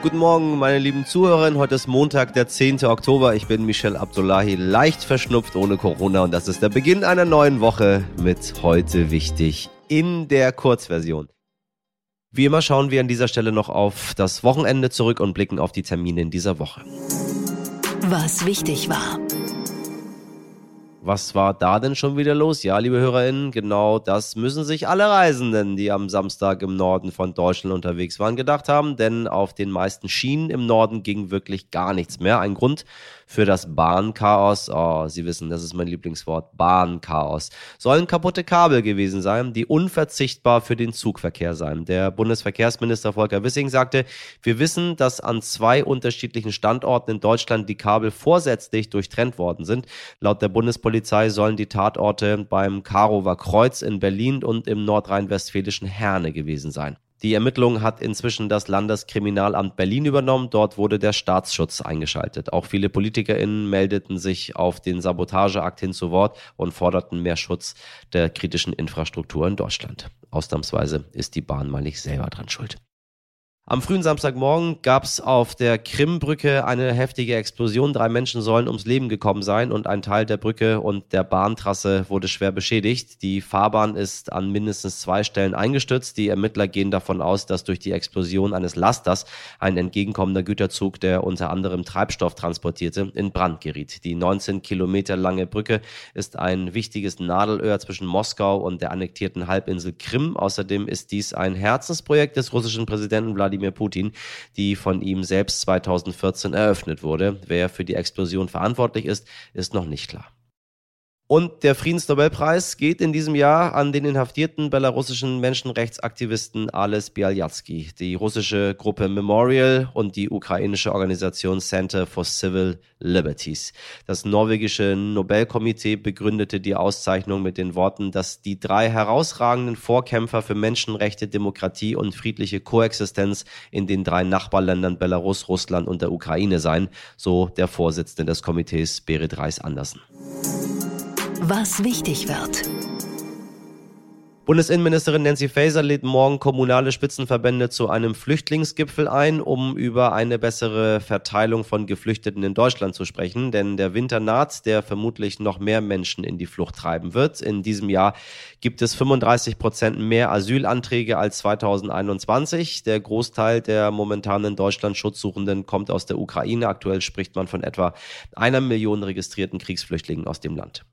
Guten Morgen, meine lieben Zuhörerinnen. Heute ist Montag, der 10. Oktober. Ich bin Michel Abdullahi, leicht verschnupft ohne Corona und das ist der Beginn einer neuen Woche mit heute wichtig in der Kurzversion. Wie immer schauen wir an dieser Stelle noch auf das Wochenende zurück und blicken auf die Termine in dieser Woche. Was wichtig war. Was war da denn schon wieder los? Ja, liebe HörerInnen, genau das müssen sich alle Reisenden, die am Samstag im Norden von Deutschland unterwegs waren, gedacht haben, denn auf den meisten Schienen im Norden ging wirklich gar nichts mehr. Ein Grund für das Bahnchaos, oh, Sie wissen, das ist mein Lieblingswort, Bahnchaos, sollen kaputte Kabel gewesen sein, die unverzichtbar für den Zugverkehr seien. Der Bundesverkehrsminister Volker Wissing sagte, wir wissen, dass an zwei unterschiedlichen Standorten in Deutschland die Kabel vorsätzlich durchtrennt worden sind. Laut der Bundespolizei sollen die Tatorte beim Karower Kreuz in Berlin und im nordrhein-westfälischen Herne gewesen sein. Die Ermittlung hat inzwischen das Landeskriminalamt Berlin übernommen. Dort wurde der Staatsschutz eingeschaltet. Auch viele PolitikerInnen meldeten sich auf den Sabotageakt hin zu Wort und forderten mehr Schutz der kritischen Infrastruktur in Deutschland. Ausnahmsweise ist die Bahn mal nicht selber dran schuld. Am frühen Samstagmorgen gab es auf der Krimbrücke eine heftige Explosion. Drei Menschen sollen ums Leben gekommen sein und ein Teil der Brücke und der Bahntrasse wurde schwer beschädigt. Die Fahrbahn ist an mindestens zwei Stellen eingestürzt. Die Ermittler gehen davon aus, dass durch die Explosion eines Lasters ein entgegenkommender Güterzug, der unter anderem Treibstoff transportierte, in Brand geriet. Die 19 Kilometer lange Brücke ist ein wichtiges Nadelöhr zwischen Moskau und der annektierten Halbinsel Krim. Außerdem ist dies ein Herzensprojekt des russischen Präsidenten Wladimir Wladimir Putin, die von ihm selbst 2014 eröffnet wurde. Wer für die Explosion verantwortlich ist, ist noch nicht klar. Und der Friedensnobelpreis geht in diesem Jahr an den inhaftierten belarussischen Menschenrechtsaktivisten Ales Bialyatsky, die russische Gruppe Memorial und die ukrainische Organisation Center for Civil Liberties. Das norwegische Nobelkomitee begründete die Auszeichnung mit den Worten, dass die drei herausragenden Vorkämpfer für Menschenrechte, Demokratie und friedliche Koexistenz in den drei Nachbarländern Belarus, Russland und der Ukraine seien, so der Vorsitzende des Komitees Berit Reis Andersen was wichtig wird. Bundesinnenministerin Nancy Faeser lädt morgen kommunale Spitzenverbände zu einem Flüchtlingsgipfel ein, um über eine bessere Verteilung von Geflüchteten in Deutschland zu sprechen. Denn der Winter naht, der vermutlich noch mehr Menschen in die Flucht treiben wird. In diesem Jahr gibt es 35 Prozent mehr Asylanträge als 2021. Der Großteil der momentan in Deutschland Schutzsuchenden kommt aus der Ukraine. Aktuell spricht man von etwa einer Million registrierten Kriegsflüchtlingen aus dem Land.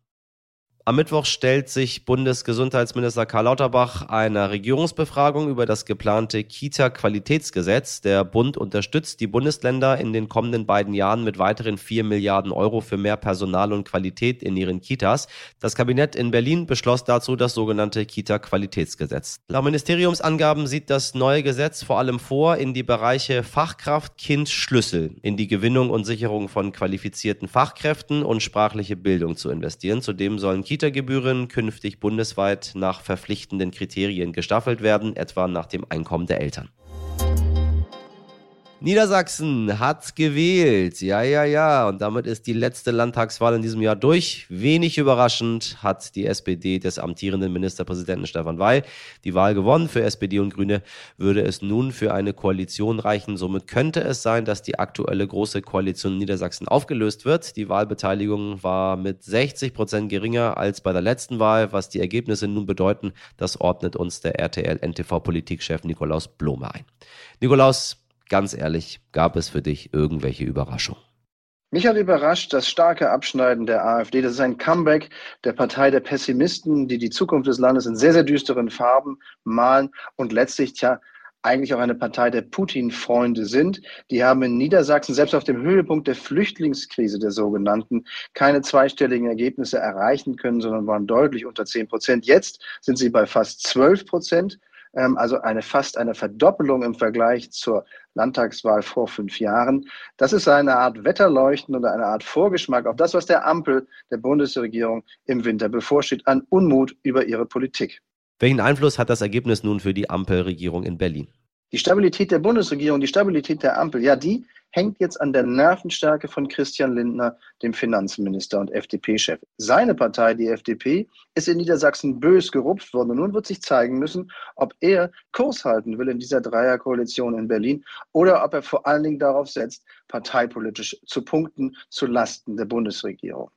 Am Mittwoch stellt sich Bundesgesundheitsminister Karl Lauterbach einer Regierungsbefragung über das geplante Kita-Qualitätsgesetz. Der Bund unterstützt die Bundesländer in den kommenden beiden Jahren mit weiteren 4 Milliarden Euro für mehr Personal und Qualität in ihren Kitas. Das Kabinett in Berlin beschloss dazu das sogenannte Kita-Qualitätsgesetz. Laut Ministeriumsangaben sieht das neue Gesetz vor allem vor, in die Bereiche Fachkraft, Kind, Schlüssel, in die Gewinnung und Sicherung von qualifizierten Fachkräften und sprachliche Bildung zu investieren. Zudem sollen Kita Kita-Gebühren künftig bundesweit nach verpflichtenden Kriterien gestaffelt werden, etwa nach dem Einkommen der Eltern. Niedersachsen hat gewählt. Ja, ja, ja. Und damit ist die letzte Landtagswahl in diesem Jahr durch. Wenig überraschend hat die SPD des amtierenden Ministerpräsidenten Stefan Weil die Wahl gewonnen. Für SPD und Grüne würde es nun für eine Koalition reichen. Somit könnte es sein, dass die aktuelle große Koalition in Niedersachsen aufgelöst wird. Die Wahlbeteiligung war mit 60 Prozent geringer als bei der letzten Wahl. Was die Ergebnisse nun bedeuten, das ordnet uns der RTL-NTV-Politikchef Nikolaus Blome ein. Nikolaus, ganz ehrlich, gab es für dich irgendwelche Überraschungen? Mich hat überrascht das starke Abschneiden der AfD. Das ist ein Comeback der Partei der Pessimisten, die die Zukunft des Landes in sehr, sehr düsteren Farben malen und letztlich, tja, eigentlich auch eine Partei der Putin-Freunde sind. Die haben in Niedersachsen selbst auf dem Höhepunkt der Flüchtlingskrise der sogenannten keine zweistelligen Ergebnisse erreichen können, sondern waren deutlich unter 10 Prozent. Jetzt sind sie bei fast 12 Prozent. Ähm, also eine fast eine Verdoppelung im Vergleich zur Landtagswahl vor fünf Jahren. Das ist eine Art Wetterleuchten oder eine Art Vorgeschmack auf das, was der Ampel der Bundesregierung im Winter bevorsteht, an Unmut über ihre Politik. Welchen Einfluss hat das Ergebnis nun für die Ampelregierung in Berlin? Die Stabilität der Bundesregierung, die Stabilität der Ampel, ja, die hängt jetzt an der Nervenstärke von Christian Lindner, dem Finanzminister und FDP-Chef. Seine Partei, die FDP, ist in Niedersachsen bös gerupft worden. Und nun wird sich zeigen müssen, ob er Kurs halten will in dieser Dreierkoalition in Berlin oder ob er vor allen Dingen darauf setzt, parteipolitisch zu punkten zu Lasten der Bundesregierung.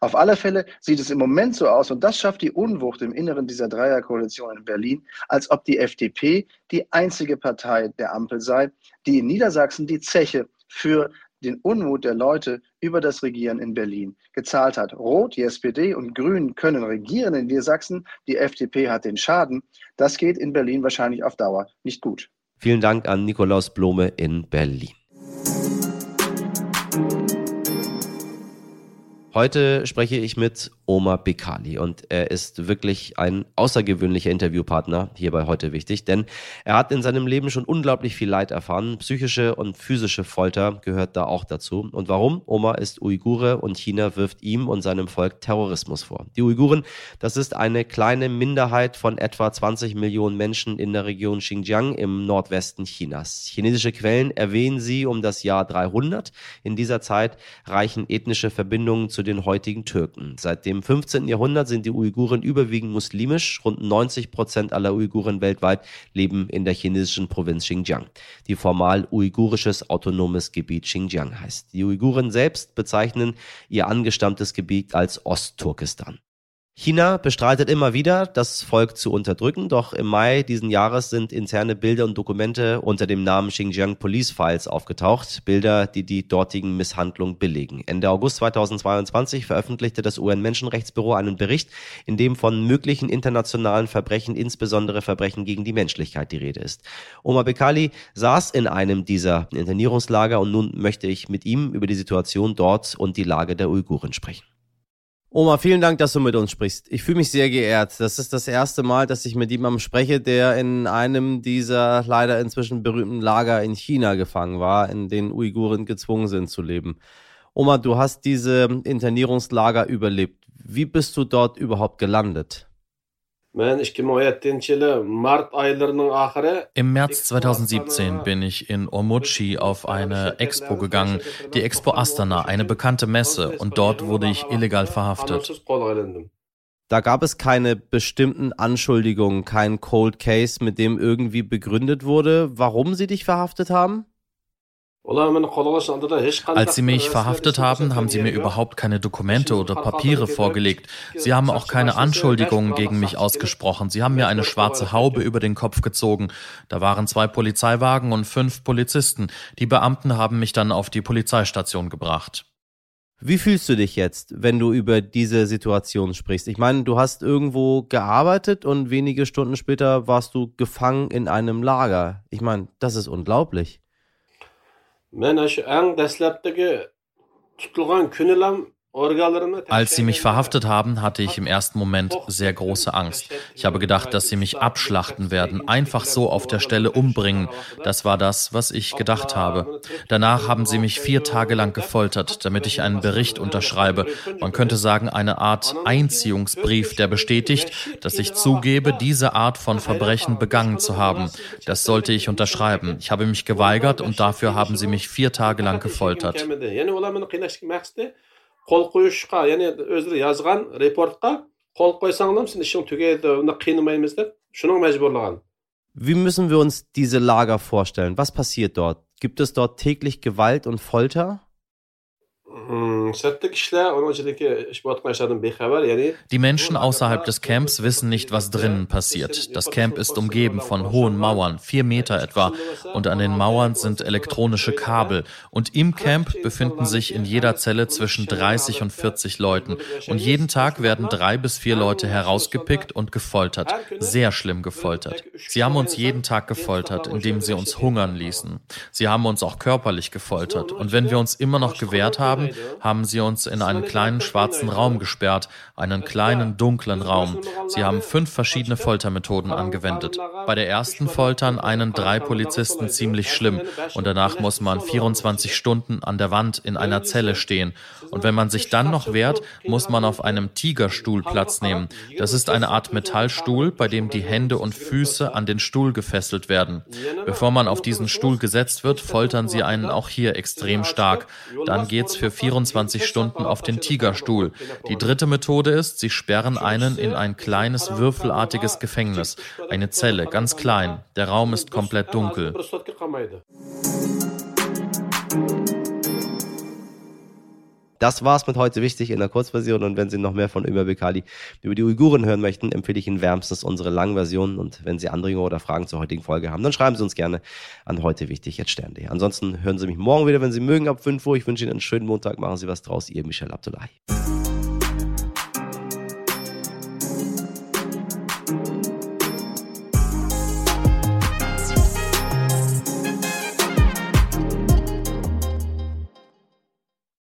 Auf alle Fälle sieht es im Moment so aus, und das schafft die Unwucht im Inneren dieser Dreierkoalition in Berlin, als ob die FDP die einzige Partei der Ampel sei, die in Niedersachsen die Zeche für den Unmut der Leute über das Regieren in Berlin gezahlt hat. Rot, die SPD und Grün können regieren in Niedersachsen, die FDP hat den Schaden. Das geht in Berlin wahrscheinlich auf Dauer nicht gut. Vielen Dank an Nikolaus Blome in Berlin. Heute spreche ich mit Omar Bekali und er ist wirklich ein außergewöhnlicher Interviewpartner hierbei heute wichtig, denn er hat in seinem Leben schon unglaublich viel Leid erfahren. Psychische und physische Folter gehört da auch dazu. Und warum? Omar ist Uigure und China wirft ihm und seinem Volk Terrorismus vor. Die Uiguren, das ist eine kleine Minderheit von etwa 20 Millionen Menschen in der Region Xinjiang im Nordwesten Chinas. Chinesische Quellen erwähnen sie um das Jahr 300. In dieser Zeit reichen ethnische Verbindungen zu den heutigen Türken. Seit dem 15. Jahrhundert sind die Uiguren überwiegend muslimisch. Rund 90 Prozent aller Uiguren weltweit leben in der chinesischen Provinz Xinjiang, die formal uigurisches autonomes Gebiet Xinjiang heißt. Die Uiguren selbst bezeichnen ihr angestammtes Gebiet als Ostturkestan. China bestreitet immer wieder, das Volk zu unterdrücken, doch im Mai diesen Jahres sind interne Bilder und Dokumente unter dem Namen Xinjiang Police Files aufgetaucht, Bilder, die die dortigen Misshandlungen belegen. Ende August 2022 veröffentlichte das UN-Menschenrechtsbüro einen Bericht, in dem von möglichen internationalen Verbrechen, insbesondere Verbrechen gegen die Menschlichkeit, die Rede ist. Omar Bekali saß in einem dieser Internierungslager und nun möchte ich mit ihm über die Situation dort und die Lage der Uiguren sprechen. Oma, vielen Dank, dass du mit uns sprichst. Ich fühle mich sehr geehrt. Das ist das erste Mal, dass ich mit jemandem spreche, der in einem dieser leider inzwischen berühmten Lager in China gefangen war, in denen Uiguren gezwungen sind zu leben. Oma, du hast diese Internierungslager überlebt. Wie bist du dort überhaupt gelandet? Im März 2017 bin ich in Omuchi auf eine Expo gegangen, die Expo Astana, eine bekannte Messe, und dort wurde ich illegal verhaftet. Da gab es keine bestimmten Anschuldigungen, kein Cold Case, mit dem irgendwie begründet wurde, warum sie dich verhaftet haben? Als sie mich verhaftet haben, haben sie mir überhaupt keine Dokumente oder Papiere vorgelegt. Sie haben auch keine Anschuldigungen gegen mich ausgesprochen. Sie haben mir eine schwarze Haube über den Kopf gezogen. Da waren zwei Polizeiwagen und fünf Polizisten. Die Beamten haben mich dann auf die Polizeistation gebracht. Wie fühlst du dich jetzt, wenn du über diese Situation sprichst? Ich meine, du hast irgendwo gearbeitet und wenige Stunden später warst du gefangen in einem Lager. Ich meine, das ist unglaublich. Men shu ang dastlabdagi tutilgan kunilam Als sie mich verhaftet haben, hatte ich im ersten Moment sehr große Angst. Ich habe gedacht, dass sie mich abschlachten werden, einfach so auf der Stelle umbringen. Das war das, was ich gedacht habe. Danach haben sie mich vier Tage lang gefoltert, damit ich einen Bericht unterschreibe. Man könnte sagen, eine Art Einziehungsbrief, der bestätigt, dass ich zugebe, diese Art von Verbrechen begangen zu haben. Das sollte ich unterschreiben. Ich habe mich geweigert und dafür haben sie mich vier Tage lang gefoltert. Qo'l qo'yishga ya'ni o'zlari yozgan reportga qo'l qo'ysanglar sen ishing tugaydi uni qiynamaymiz deb shuni majburlagan Wie müssen wir uns diese Lager vorstellen? Was passiert dort? Gibt es dort täglich Gewalt und Folter? Die Menschen außerhalb des Camps wissen nicht, was drinnen passiert. Das Camp ist umgeben von hohen Mauern, vier Meter etwa, und an den Mauern sind elektronische Kabel. Und im Camp befinden sich in jeder Zelle zwischen 30 und 40 Leuten. Und jeden Tag werden drei bis vier Leute herausgepickt und gefoltert. Sehr schlimm gefoltert. Sie haben uns jeden Tag gefoltert, indem sie uns hungern ließen. Sie haben uns auch körperlich gefoltert. Und wenn wir uns immer noch gewehrt haben, haben, haben sie uns in einen kleinen schwarzen Raum gesperrt, einen kleinen dunklen Raum. Sie haben fünf verschiedene Foltermethoden angewendet. Bei der ersten foltern einen drei Polizisten ziemlich schlimm und danach muss man 24 Stunden an der Wand in einer Zelle stehen. Und wenn man sich dann noch wehrt, muss man auf einem Tigerstuhl Platz nehmen. Das ist eine Art Metallstuhl, bei dem die Hände und Füße an den Stuhl gefesselt werden. Bevor man auf diesen Stuhl gesetzt wird, foltern sie einen auch hier extrem stark. Dann geht's für 24 Stunden auf den Tigerstuhl. Die dritte Methode ist, sie sperren einen in ein kleines würfelartiges Gefängnis, eine Zelle, ganz klein. Der Raum ist komplett dunkel. Das war's mit heute wichtig in der Kurzversion. Und wenn Sie noch mehr von Ömer Bekali über die Uiguren hören möchten, empfehle ich Ihnen wärmstens unsere Langversion. Und wenn Sie Anregungen oder Fragen zur heutigen Folge haben, dann schreiben Sie uns gerne an heute wichtig jetzt Stern.de. Ansonsten hören Sie mich morgen wieder, wenn Sie mögen, ab 5 Uhr. Ich wünsche Ihnen einen schönen Montag. Machen Sie was draus. Ihr Michel Abdullahi.